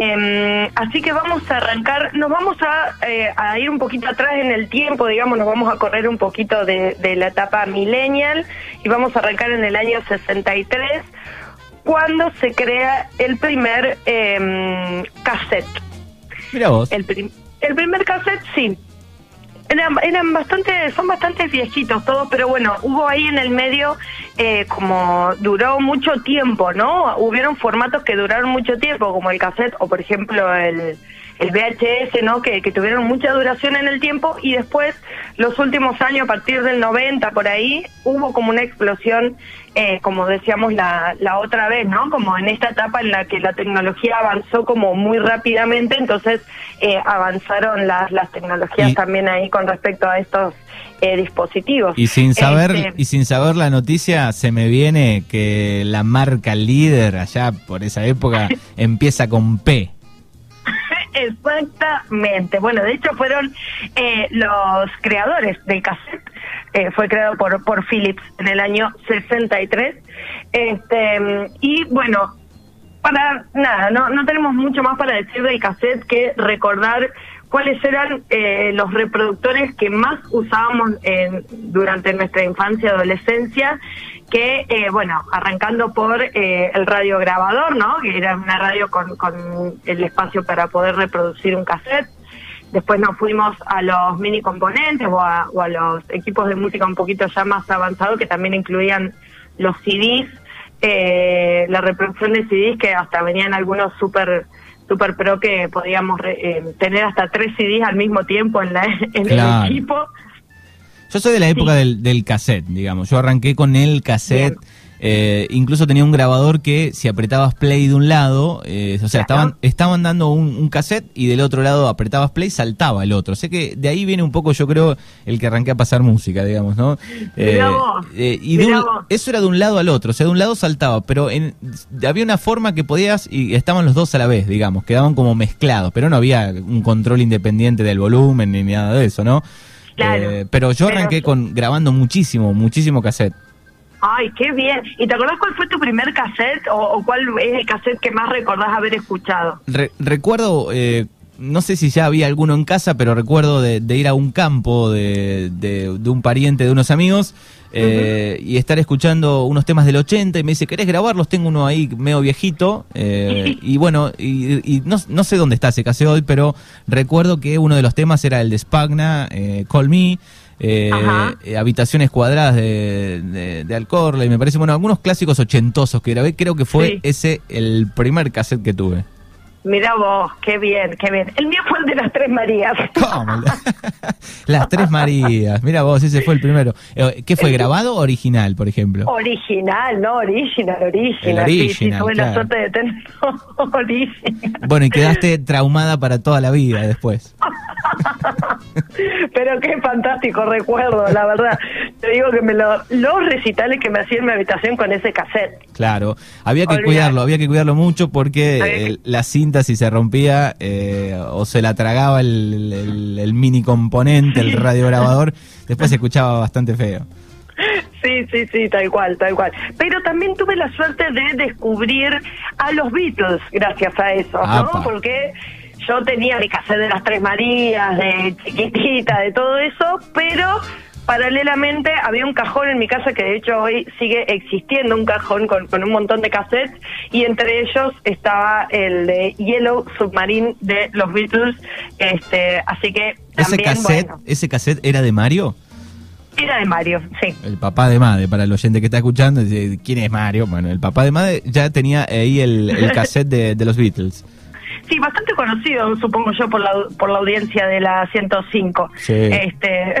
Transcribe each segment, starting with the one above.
Em, así que vamos a arrancar, nos vamos eh, a, ir un poquito atrás en el tiempo, digamos, nos vamos a correr un poquito de, la etapa millennial y vamos a arrancar en el año 63, cuando se crea el primer eh, cassette. Mira vos. El, el primer cassette, sí, eran, eran bastante, son bastante viejitos todos, pero bueno, hubo ahí en el medio eh, como duró mucho tiempo, ¿no? Hubieron formatos que duraron mucho tiempo, como el cassette o por ejemplo el, el VHS, ¿no? Que, que, tuvieron mucha duración en el tiempo y después, los últimos años, a partir del 90 por ahí, hubo como una explosión, eh, como decíamos la, la otra vez, ¿no? Como en esta etapa en la que la tecnología avanzó como muy rápidamente, entonces eh, avanzaron las, las tecnologías también ahí con respecto a estos eh, dispositivos. Y sin saber este, y sin saber la noticia se me viene que la marca líder allá por esa época empieza con P. Exactamente. Bueno, de hecho fueron eh, los creadores del cassette. Eh, fue creado por, por Philips en el año 63. Este, y bueno, para nada, no, no tenemos mucho más para decir del cassette que recordar cuáles eran eh, los reproductores que más usábamos en, durante nuestra infancia adolescencia, que, eh, bueno, arrancando por eh, el radiograbador, ¿no? Que era una radio con, con el espacio para poder reproducir un cassette. Después nos fuimos a los mini componentes o a, o a los equipos de música un poquito ya más avanzados que también incluían los CDs, eh, la reproducción de CDs que hasta venían algunos súper super pro que podíamos eh, tener hasta tres CDs al mismo tiempo en, la, en el equipo. Yo soy de la época del, del, cassette, digamos. Yo arranqué con el cassette. Eh, incluso tenía un grabador que si apretabas play de un lado, eh, o sea, estaban, estaban dando un, cassette y del otro lado apretabas play, saltaba el otro. O sea que de ahí viene un poco, yo creo, el que arranqué a pasar música, digamos, ¿no? Eh, y eso era de un lado al otro, o sea, de un lado saltaba, pero en, había una forma que podías y estaban los dos a la vez, digamos, quedaban como mezclados, pero no había un control independiente del volumen ni nada de eso, ¿no? Pero yo arranqué con grabando muchísimo, muchísimo cassette. Ay, qué bien. ¿Y te acordás cuál fue tu primer cassette o, cuál es el cassette que más recordás haber escuchado? recuerdo, eh, no sé si ya había alguno en casa, pero recuerdo de, ir a un campo de, de, un pariente de unos amigos eh, y estar escuchando unos temas del 80 y me dice, ¿querés grabarlos? Tengo uno ahí medio viejito. Eh, y bueno, y, no, no, sé dónde está ese cassette hoy, pero recuerdo que uno de los temas era el de Spagna, Call Me eh, habitaciones cuadradas de, de, de y me parece, bueno, algunos clásicos ochentosos que grabé, creo que fue ese el primer cassette que tuve. Mira vos, qué bien, qué bien. El mío fue el de las Tres Marías. ¿Cómo? las Tres Marías. Mira vos, ese fue el primero. Eh, ¿Qué fue, grabado o original, por ejemplo? Original, no, original, original. original, sí, sí, tuve la suerte de tener original. Bueno, y quedaste traumada para toda la vida después. Pero qué fantástico recuerdo, la verdad. Te digo que me lo, los recitales que me hacía en mi habitación con ese cassette. Claro, había que cuidarlo, había que cuidarlo mucho porque la cinta si se rompía eh, o se la tragaba el, mini componente, el radiograbador, después se escuchaba bastante feo. Sí, sí, sí, tal cual, tal cual. Pero también tuve la suerte de descubrir a los Beatles gracias a eso, ¿no? Porque yo tenía mi cassette de las Tres Marías, de chiquitita, de todo eso, pero paralelamente había un cajón en mi casa que de hecho hoy sigue existiendo, un cajón con, un montón de cassettes, y entre ellos estaba el de Yellow Submarine de los Beatles, este, así que también, ¿Ese cassette, ¿Ese cassette era de Mario? Era de Mario, sí. El papá de Made, para el oyente que está escuchando, ¿quién es Mario? Bueno, el papá de Made ya tenía ahí el, el cassette de, de los Beatles. Sí, bastante conocido, supongo yo, por la, por la audiencia de la 105. Este,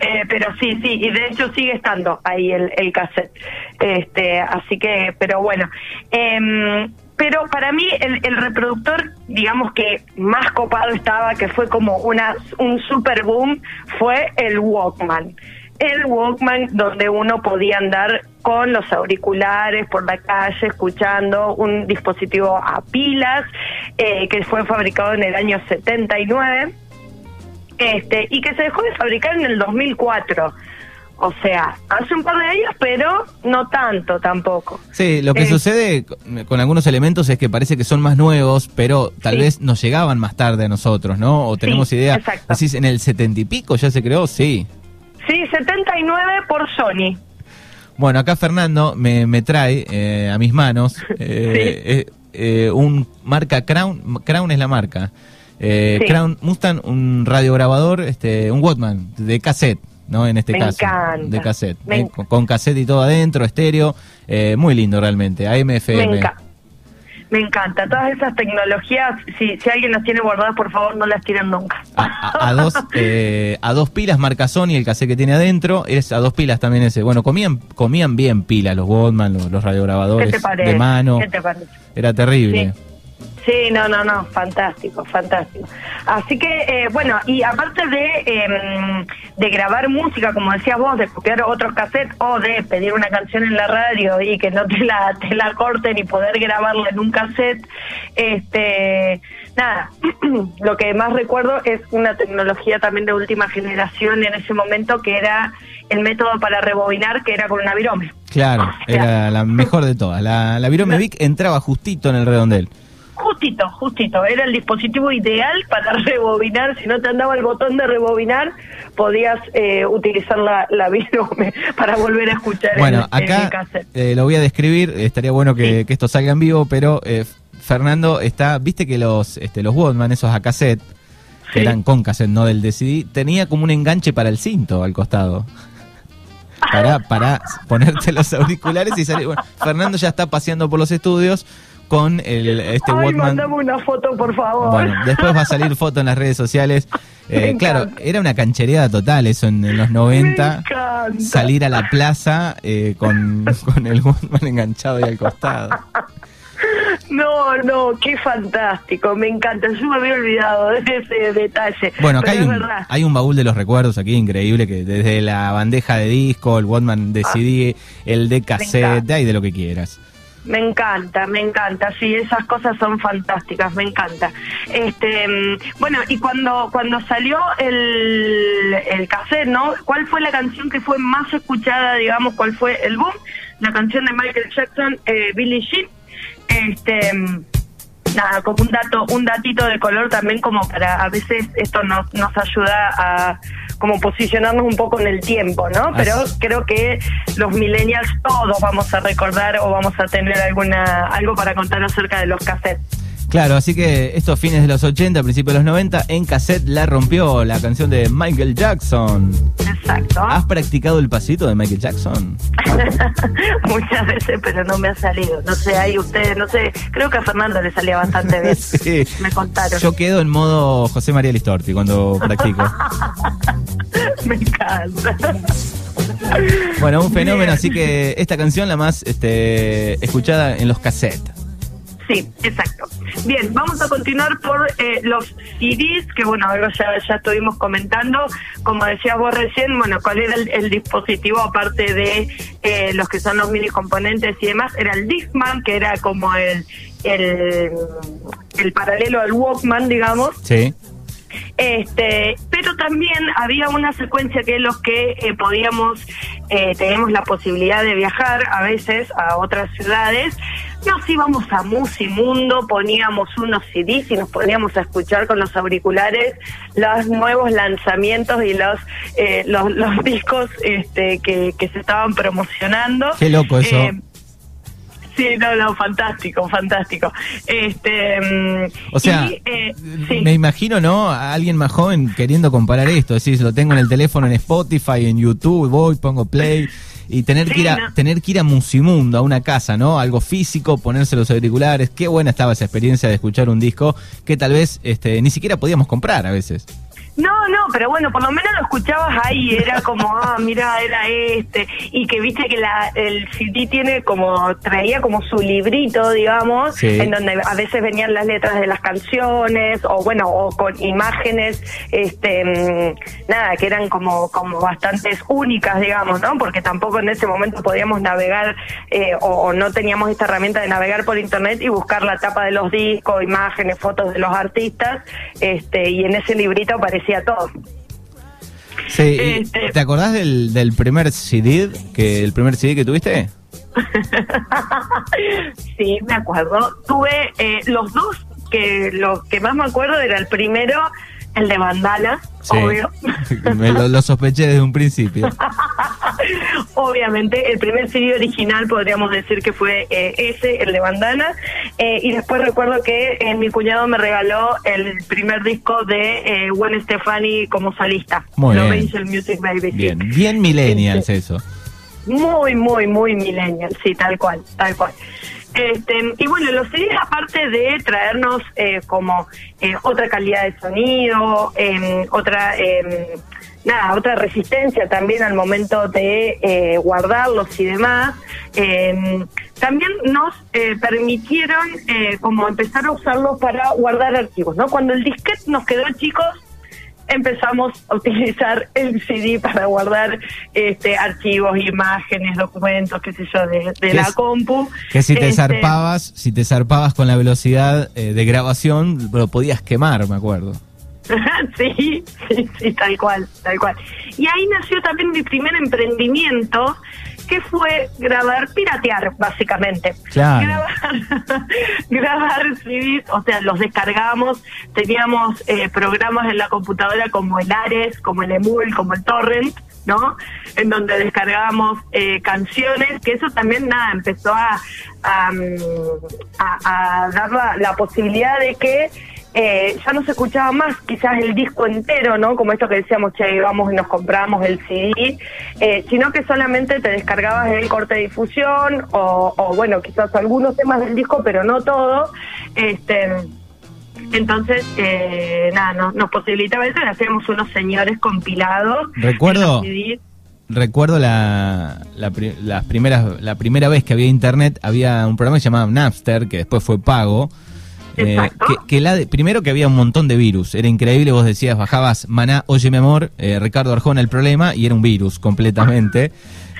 eh, pero sí, sí, y de hecho sigue estando ahí el, el cassette. Este, así que, pero bueno. Eh, pero para mí el, el, reproductor, digamos que más copado estaba, que fue como una un super boom, fue el Walkman el Walkman donde uno podía andar con los auriculares por la calle escuchando un dispositivo a pilas eh, que fue fabricado en el año 79 este y que se dejó de fabricar en el 2004 O sea, hace un par de años, pero no tanto tampoco. Sí, lo que Eh, sucede con algunos elementos es que parece que son más nuevos, pero tal Sí. vez nos llegaban más tarde a nosotros, ¿no? O tenemos Sí, idea. exacto. Decís, en el setenta y pico ya se creó, sí. Sí, 79 por Sony. Bueno, acá Fernando me, me trae eh, a mis manos eh, eh, eh, un marca Crown, Crown es la marca. Eh, Sí. Crown Mustang, un radiograbador, este, un Walkman de cassette, ¿no? En este Me caso, encanta. de cassette, Me eh, con, con cassette y todo adentro, estéreo, eh, muy lindo realmente, AM, Me, encanta. Todas esas tecnologías, si, si alguien las tiene guardadas, por favor, no las tiren nunca. A, a- a dos eh, a dos pilas marca Sony el cassette que tiene adentro es a dos pilas también ese bueno comían comían bien pilas los Walkman los, los ¿Qué radiograbadores te parece? de mano ¿Qué te parece? era terrible Sí. Sí, no, no, no, fantástico, fantástico. Así que, eh, bueno, y aparte de, eh, de grabar música, como decías vos, de copiar otros cassettes o de pedir una canción en la radio y que no te la, te la corten y poder grabarla en un cassette, este, nada, lo que más recuerdo es una tecnología también de última generación en ese momento que era el método para rebobinar, que era con una virome. claro O sea, era la mejor de todas la, la Virome Vic entraba justito en el redondel Justito, justito. Era el dispositivo ideal para rebobinar. Si no te andaba el botón de rebobinar, podías eh, utilizar la, la para volver a escuchar bueno el, acá eh, lo voy a describir estaría bueno que, Sí. que esto salga en vivo pero eh, Fernando está viste que los este los Walkman esos a cassette que eran con cassette no del DCD tenía como un enganche para el cinto al costado para, para ponerte los auriculares y salir. Bueno, Fernando ya está paseando por los estudios con el, este Ay, Walkman. mandame una foto, por favor. Bueno, después va a salir foto en las redes sociales. Eh, claro, era una canchereada total eso en, en los Me 90. encanta. Salir a la plaza eh, con, con el Walkman enganchado ahí al costado. No, no, qué fantástico. Me encanta. Yo me había olvidado de ese detalle. Bueno, acá hay un, verdad. hay un baúl de los recuerdos aquí increíble que desde la bandeja de disco, el Walkman de CD, el de cassette, Ah. hay de lo que quieras. Me encanta, me encanta, sí, esas cosas son fantásticas, me encanta. Este, mm, bueno, y cuando cuando salió el, el cassette, ¿no? ¿Cuál fue la canción que fue más escuchada, digamos, cuál fue el boom? La canción de Michael Jackson, eh, Billie Jean. Este, nada, como un dato, un datito de color también como para a veces esto nos nos ayuda a como posicionarnos un poco en el tiempo, ¿no? Pero Así. creo que los millennials todos vamos a recordar o vamos a tener alguna algo para contar acerca de los cassettes. Claro, así que estos fines de los 80, principios de los 90, en cassette la rompió la canción de Michael Jackson. Exacto. ¿Has practicado el pasito de Michael Jackson? Muchas veces, pero no me ha salido. No sé, ahí ustedes, no sé, creo que a Fernando le salía bastante bien. Sí. Me contaron. Yo quedo en modo José María Listorti cuando practico. me encanta. Bueno, un fenómeno, Bien. así que esta canción la más este, escuchada en los cassettes. Sí, exacto. Bien, vamos a continuar por eh, los CDs, que bueno, algo ya, ya estuvimos comentando. Como decías vos recién, bueno, cuál era el, el dispositivo aparte de eh, los que son los mini componentes y demás, era el Discman, que era como el, el, el paralelo al Walkman, digamos. Sí. Este, pero también había una secuencia que los que eh, podíamos, eh, teníamos la posibilidad de viajar a veces a otras ciudades, nos íbamos a Musimundo, poníamos unos CDs y nos poníamos a escuchar con los auriculares los nuevos lanzamientos y los eh, los, los discos este, que, que se estaban promocionando. Qué loco eso. Eh, Sí, no, no, fantástico, fantástico. Este, mm, O sea, y, eh, sí. me imagino, ¿no? A alguien más joven queriendo comparar esto. Es decir, lo tengo en el teléfono, en Spotify, en YouTube, voy, pongo play. Y tener que ir a, no. tener que ir a Musimundo, a una casa, ¿no? Algo físico, ponerse los auriculares. Qué buena estaba esa experiencia de escuchar un disco que tal vez este, ni siquiera podíamos comprar a veces. No, no, pero bueno, por lo menos lo escuchabas ahí, era como, ah, mira, era este, y que viste que la, el CD tiene como, traía como su librito, digamos, Sí. en donde a veces venían las letras de las canciones, o bueno, o con imágenes, este, mm, nada, que eran como, como bastantes únicas, digamos, ¿no? Porque tampoco en ese momento podíamos navegar, eh, o, o no teníamos esta herramienta de navegar por internet y buscar la tapa de los discos, imágenes, fotos de los artistas, este, y en ese librito aparecía todo. Sí, Este, ¿te acordás del, del primer CD, que el primer CD que tuviste? sí, me acuerdo. Tuve eh, los dos, que los que más me acuerdo era el primero, el de Bandana, Sí. obvio. Me lo, lo sospeché desde un principio. Obviamente, el primer CD original podríamos decir que fue eh, ese, el de Bandana. Eh, y después recuerdo que eh, mi cuñado me regaló el primer disco de eh, Gwen Stefani como solista. Muy bien. Music Baby. Bien, bien millennials Sí, eso. Muy, muy, muy millennial, sí, tal cual, tal cual. Este, y bueno, los CDs aparte de traernos eh, como eh, otra calidad de sonido, em, otra em, nada, otra resistencia también al momento de eh, guardarlos y demás, em, también nos eh, permitieron eh, como empezar a usarlos para guardar archivos, ¿no? Cuando el disquete nos quedó chicos, empezamos a utilizar el CD para guardar este archivos, imágenes, documentos, qué sé yo, de, de la es- compu. Que si te Este, zarpabas, si te zarpabas con la velocidad eh, de grabación, lo podías quemar, me acuerdo. sí, sí, sí, tal cual, tal cual. Y ahí nació también mi primer emprendimiento, que fue grabar, piratear, básicamente. Claro. Grabar, grabar CDs, o sea, los descargamos, teníamos eh, programas en la computadora como el Ares, como el Emul, como el Torrent, ¿no? En donde descargábamos eh, canciones, que eso también, nada, empezó a, a, mm, a- a dar la, la posibilidad de que eh, ya no se escuchaba más quizás el disco entero, ¿no? Como esto que decíamos, che, vamos y nos compramos el CD, eh, sino que solamente te descargabas el corte de difusión o, o, bueno, quizás algunos temas del disco, pero no todo. Este, entonces, eh, nada, no- nos posibilitaba eso y hacíamos unos señores compilados. Recuerdo-. Recuerdo la, la, las primeras, la primera vez que había internet, había un programa que se llamaba Napster, que después fue pago. Eh, que, que la de- primero que había un montón de virus, era increíble, vos decías, bajabas Maná, oye mi amor, eh, Ricardo Arjona el problema, y era un virus completamente.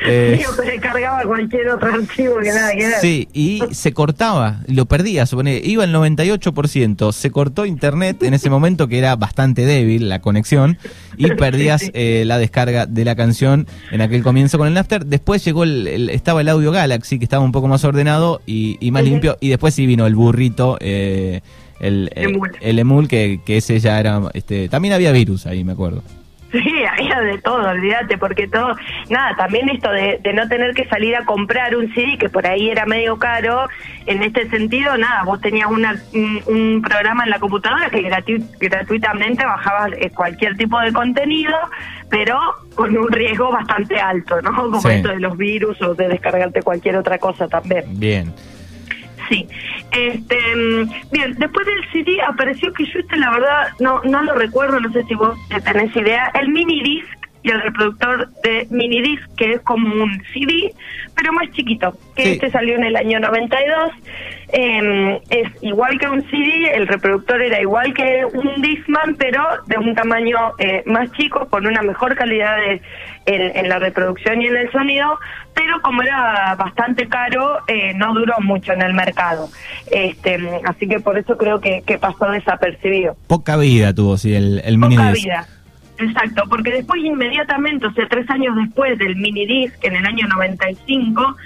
Eh, Digo, se cualquier otro archivo que nada que ver. Sí, y se cortaba, lo perdía, supone, iba el 98%, se cortó internet en ese momento que era bastante débil la conexión y perdías eh, la descarga de la canción en aquel comienzo con el Napster. Después llegó el, el- estaba el Audio Galaxy que estaba un poco más ordenado y, y más limpio y después sí vino el burrito, eh, el, el, Emul. el Emul que, que ese ya era, este, también había virus ahí, me acuerdo. Sí, había de todo, olvídate, porque todo, nada, también esto de, de no tener que salir a comprar un CD, que por ahí era medio caro, en este sentido, nada, vos tenías una, un, un programa en la computadora que gratu- gratuitamente bajabas eh, cualquier tipo de contenido, pero con un riesgo bastante alto, ¿no? Como Sí. esto de los virus o de descargarte cualquier otra cosa también. Bien. Sí. Este, mm, bien, después del CD apareció que yo este la verdad no no lo recuerdo, no sé si vos tenés idea, el mini disc y el reproductor de mini disc que es como un CD, pero más chiquito, que Sí. este salió en el año 92. Eh, es igual que un CD, el reproductor era igual que un Discman, pero de un tamaño eh, más chico, con una mejor calidad de, en, en la reproducción y en el sonido, pero como era bastante caro, eh, no duró mucho en el mercado. Este, así que por eso creo que, que pasó desapercibido. Poca vida tuvo, sí, el, el mini Poca vida. Exacto, porque después inmediatamente, o sea, tres años después del mini disc, en el año 95,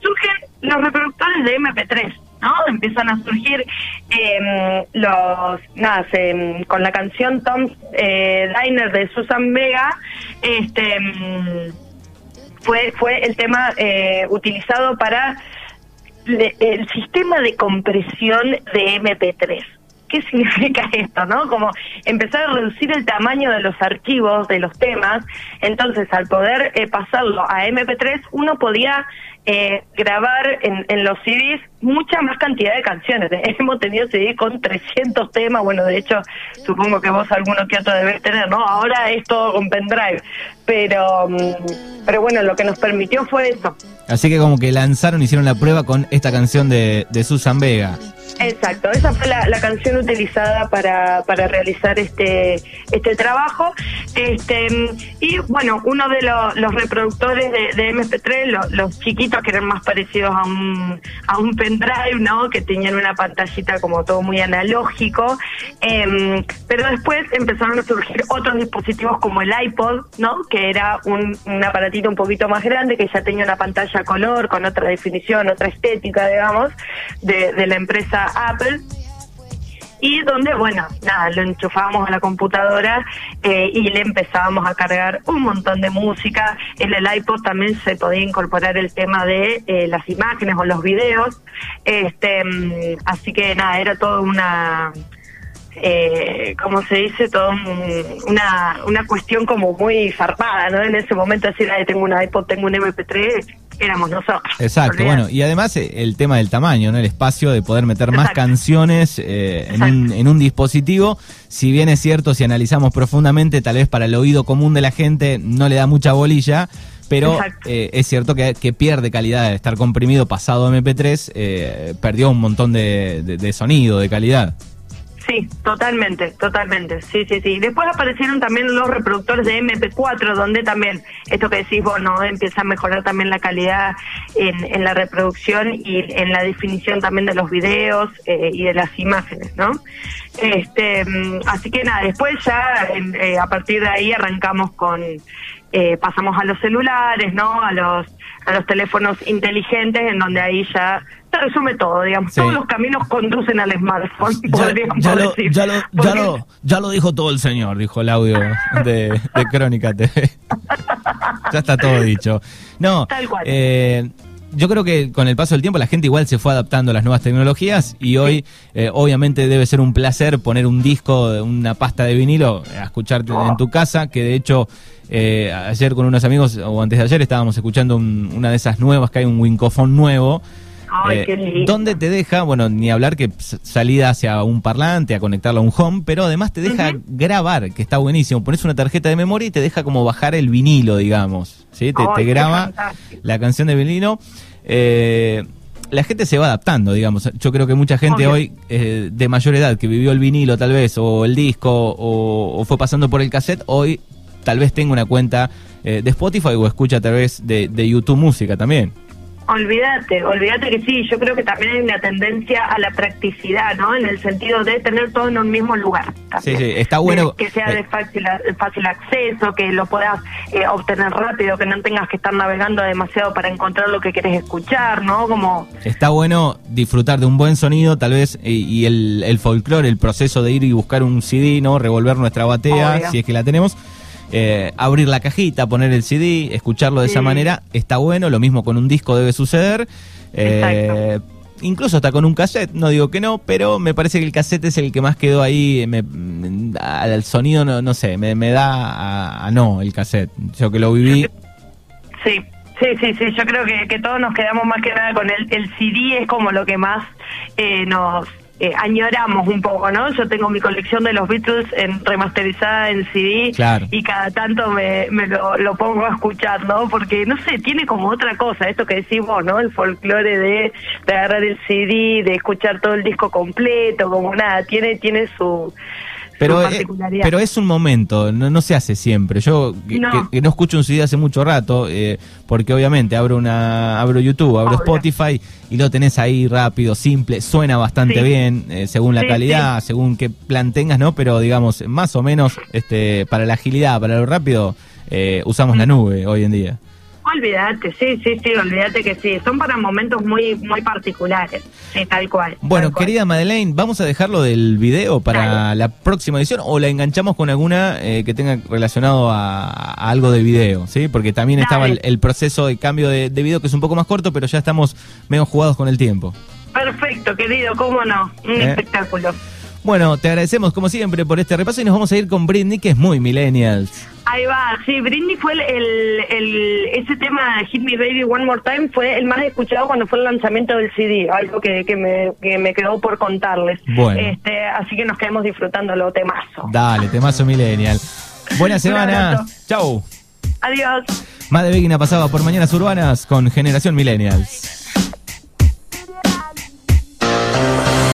surgen los reproductores de MP3, ¿no? Empiezan a surgir eh, los, nada, se- con la canción Tom eh, Diner de Susan Vega, este mm, fue fue el tema eh, utilizado para le- el sistema de compresión de MP3. ¿Qué significa esto, no? Como empezar a reducir el tamaño de los archivos, de los temas. Entonces, al poder eh, pasarlo a MP3, uno podía eh, grabar en, en los CDs mucha más cantidad de canciones. Hemos tenido CD con 300 temas. Bueno, de hecho, supongo que vos alguno que otro debes tener, ¿no? Ahora es todo con pendrive. Pero, mm, pero bueno, lo que nos permitió fue eso. Así que como que lanzaron, hicieron la prueba con esta canción de, de Susan Vega. Exacto, esa fue la, canción utilizada para, para realizar este este trabajo. Este y bueno, uno de los reproductores de, MP3, los chiquitos que eran más parecidos a un a un pendrive, ¿no? Que tenían una pantallita como todo muy analógico. Em, pero después empezaron a surgir otros dispositivos como el iPod, ¿no? Que era un, aparatito un poquito más grande que ya tenía una pantalla color con otra definición, otra estética, digamos, de la empresa Apple y donde, bueno, nada, lo enchufábamos a la computadora eh, y le empezábamos a cargar un montón de música. En el iPod también se podía incorporar el tema de eh, las imágenes o los videos. Este, mm, así que nada, era todo una, eh, como se dice, todo una, una cuestión como muy zarpada, ¿no? En ese momento decir, tengo un iPod, tengo un MP3, éramos nosotros. Exacto, bueno, y además eh, el tema del tamaño, ¿no? El espacio de poder meter más canciones eh, en, un, en un dispositivo. Si bien es cierto, si analizamos profundamente, tal vez para el oído común de la gente no le da mucha bolilla. Pero eh, es cierto que, pierde calidad de estar comprimido pasado MP3, perdió un montón de sonido, de calidad. Sí, totalmente, totalmente. Sí, sí, sí. Después aparecieron también los reproductores de MP4, donde también esto que decís vos, ¿no? Empieza a mejorar también la calidad en, en la reproducción y en la definición también de los videos eh, y de las imágenes, ¿no? Este, mm, así que nada, después ya eh, a partir de ahí arrancamos con, eh, pasamos a los celulares, ¿no? A los a los teléfonos inteligentes, en donde ahí ya resume todo, digamos. Todos los caminos conducen al smartphone, ya, lo, Ya lo, ya, lo, dijo todo el señor, dijo el audio de, Crónica TV. ya está todo dicho. No, Tal cual. Eh, yo creo que con el paso del tiempo la gente igual se fue adaptando a las nuevas tecnologías y hoy eh, obviamente debe ser un placer poner un disco, una pasta de vinilo a escucharte en tu casa, que de hecho eh, ayer con unos amigos, o antes de ayer, estábamos escuchando una de esas nuevas, que hay un Wincofone nuevo. Eh, donde te deja, bueno, ni hablar que salida hacia un parlante, a conectarlo a un home, pero además te deja grabar, que está buenísimo. Pones una tarjeta de memoria y te deja como bajar el vinilo, digamos. ¿sí? Te, graba la canción de vinilo. Eh, la gente se va adaptando, digamos. Yo creo que mucha gente hoy eh, de mayor edad que vivió el vinilo tal vez, o el disco, o, o fue pasando por el cassette, hoy tal vez tenga una cuenta eh, de Spotify o escucha a través de, de YouTube Música también. Olvídate, olvídate que sí, yo creo que también hay una tendencia a la practicidad, ¿no? En el sentido de tener todo en un mismo lugar. Sí, sí, está bueno. que sea de fácil, fácil acceso, que lo puedas eh, obtener rápido, que no tengas que estar navegando demasiado para encontrar lo que quieres escuchar, ¿no? Como... Está bueno disfrutar de un buen sonido, tal vez, y, el, el folclore, el proceso de ir y buscar un CD, ¿no? Revolver nuestra batea, si es que la tenemos eh, abrir la cajita, poner el CD, escucharlo de esa manera, está bueno, lo mismo con un disco debe suceder. Eh, incluso hasta con un cassette, no digo que no, pero me parece que el cassette es el que más quedó ahí, me, al sonido no, no sé, me, da a, no el cassette, yo que lo viví. Sí, sí, sí, sí, yo creo que, que todos nos quedamos más que nada con el, el CD, es como lo que más eh, nos, eh, añoramos un poco, ¿no? Yo tengo mi colección de los Beatles en remasterizada en CD y cada tanto me, lo, pongo a escuchar, ¿no? Porque, no sé, tiene como otra cosa, esto que decís vos, ¿no? El folclore de, de agarrar el CD, de escuchar todo el disco completo, como nada, tiene, tiene su pero, eh, pero es un momento, no, se hace siempre. Yo que no, escucho un CD hace mucho rato, eh, porque obviamente abro una abro YouTube, abro Spotify y lo tenés ahí rápido, simple, suena bastante bien, eh, según la calidad, según qué plan tengas, ¿no? Pero digamos, más o menos este para la agilidad, para lo rápido, usamos la nube hoy en día. Olvídate, sí, sí, sí, olvídate que sí. Son para momentos muy muy particulares, tal cual. Bueno, querida Madeleine, vamos a dejarlo del video para la próxima edición o la enganchamos con alguna eh, que tenga relacionado a, algo de video, ¿sí? Porque también estaba el, proceso de cambio de, video que es un poco más corto, pero ya estamos medio jugados con el tiempo. Perfecto, querido, cómo no, un ¿Eh? espectáculo. Bueno, te agradecemos como siempre por este repaso y nos vamos a ir con Britney, que es muy millennials. Ahí va, sí, Britney fue el, el, ese tema Hit Me Baby One More Time fue el más escuchado cuando fue el lanzamiento del CD, algo que, que, me, que me quedó por contarles. Bueno. Este, así que nos quedamos disfrutando lo temazo. Dale, temazo millennial. Buena semana. Chau. Adiós. Más de Begina pasaba por Mañanas Urbanas con Generación Millennials.